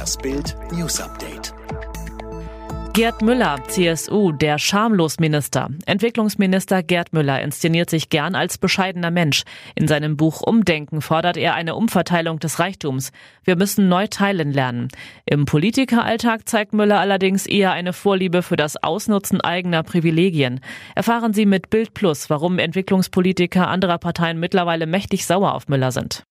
Das Bild News Update. Gerd Müller, CSU, der Schamlosminister. Entwicklungsminister Gerd Müller inszeniert sich gern als bescheidener Mensch. In seinem Buch Umdenken fordert er eine Umverteilung des Reichtums. Wir müssen neu teilen lernen. Im Politikeralltag zeigt Müller allerdings eher eine Vorliebe für das Ausnutzen eigener Privilegien. Erfahren Sie mit Bild Plus, warum Entwicklungspolitiker anderer Parteien mittlerweile mächtig sauer auf Müller sind.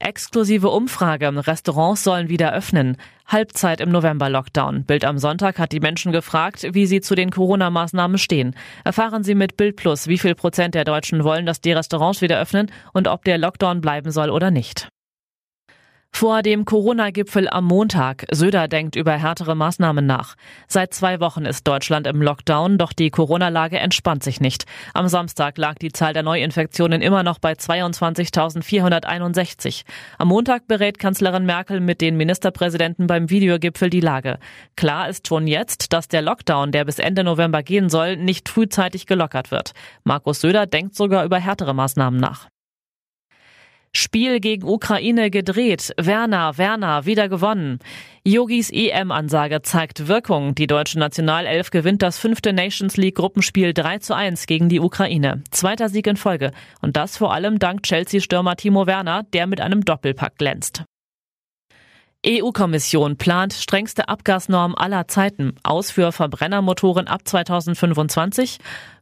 Exklusive Umfrage. Restaurants sollen wieder öffnen. Halbzeit im November-Lockdown. Bild am Sonntag hat die Menschen gefragt, wie sie zu den Corona-Maßnahmen stehen. Erfahren Sie mit Bild Plus, wie viel Prozent der Deutschen wollen, dass die Restaurants wieder öffnen und ob der Lockdown bleiben soll oder nicht. Vor dem Corona-Gipfel am Montag. Söder denkt über härtere Maßnahmen nach. Seit zwei Wochen ist Deutschland im Lockdown, doch die Corona-Lage entspannt sich nicht. Am Samstag lag die Zahl der Neuinfektionen immer noch bei 22.461. Am Montag berät Kanzlerin Merkel mit den Ministerpräsidenten beim Videogipfel die Lage. Klar ist schon jetzt, dass der Lockdown, der bis Ende November gehen soll, nicht frühzeitig gelockert wird. Markus Söder denkt sogar über härtere Maßnahmen nach. Spiel gegen Ukraine gedreht. Werner, Werner, wieder gewonnen. Yogis EM-Ansage zeigt Wirkung. Die deutsche Nationalelf gewinnt das fünfte Nations League Gruppenspiel 3 zu 1 gegen die Ukraine. Zweiter Sieg in Folge. Und das vor allem dank Chelsea-Stürmer Timo Werner, der mit einem Doppelpack glänzt. EU-Kommission plant strengste Abgasnorm aller Zeiten aus für Verbrennermotoren ab 2025.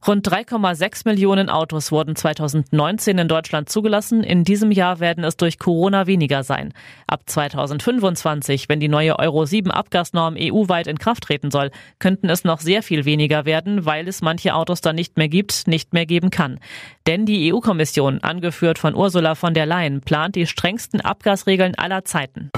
Rund 3,6 Millionen Autos wurden 2019 in Deutschland zugelassen. In diesem Jahr werden es durch Corona weniger sein. Ab 2025, wenn die neue Euro 7 Abgasnorm EU-weit in Kraft treten soll, könnten es noch sehr viel weniger werden, weil es manche Autos dann nicht mehr gibt, nicht mehr geben kann. Denn die EU-Kommission, angeführt von Ursula von der Leyen, plant die strengsten Abgasregeln aller Zeiten.